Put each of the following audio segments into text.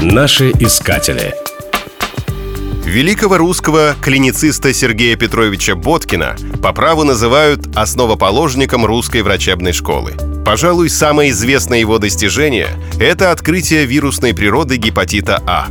Наши искатели. Великого русского клинициста Сергея Петровича Боткина по праву называют основоположником русской врачебной школы. Пожалуй, самое известное его достижение – это открытие вирусной природы гепатита А.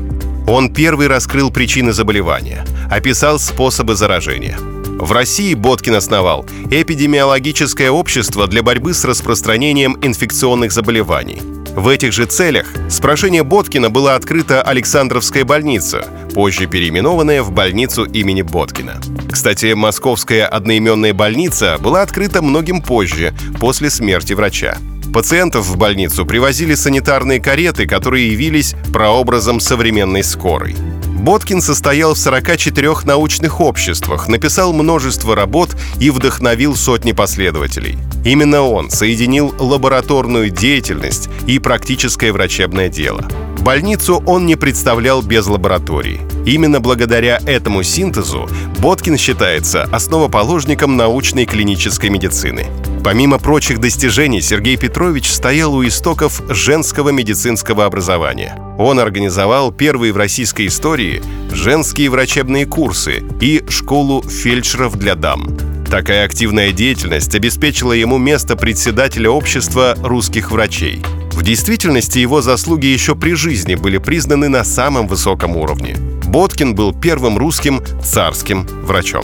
Он первый раскрыл причины заболевания, описал способы заражения. В России Боткин основал эпидемиологическое общество для борьбы с распространением инфекционных заболеваний – в этих же целях с прошения Боткина была открыта Александровская больница, позже переименованная в больницу имени Боткина. Кстати, московская одноименная больница была открыта многим позже, после смерти врача. Пациентов в больницу привозили санитарные кареты, которые явились прообразом современной скорой. Боткин состоял в 44 научных обществах, написал множество работ и вдохновил сотни последователей. Именно он соединил лабораторную деятельность и практическое врачебное дело. Больницу он не представлял без лаборатории. Именно благодаря этому синтезу Боткин считается основоположником научной клинической медицины. Помимо прочих достижений, Сергей Петрович стоял у истоков женского медицинского образования. Он организовал первые в российской истории женские врачебные курсы и школу фельдшеров для дам. Такая активная деятельность обеспечила ему место председателя общества русских врачей. В действительности его заслуги еще при жизни были признаны на самом высоком уровне. Боткин был первым русским царским врачом.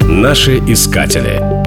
Наши искатели.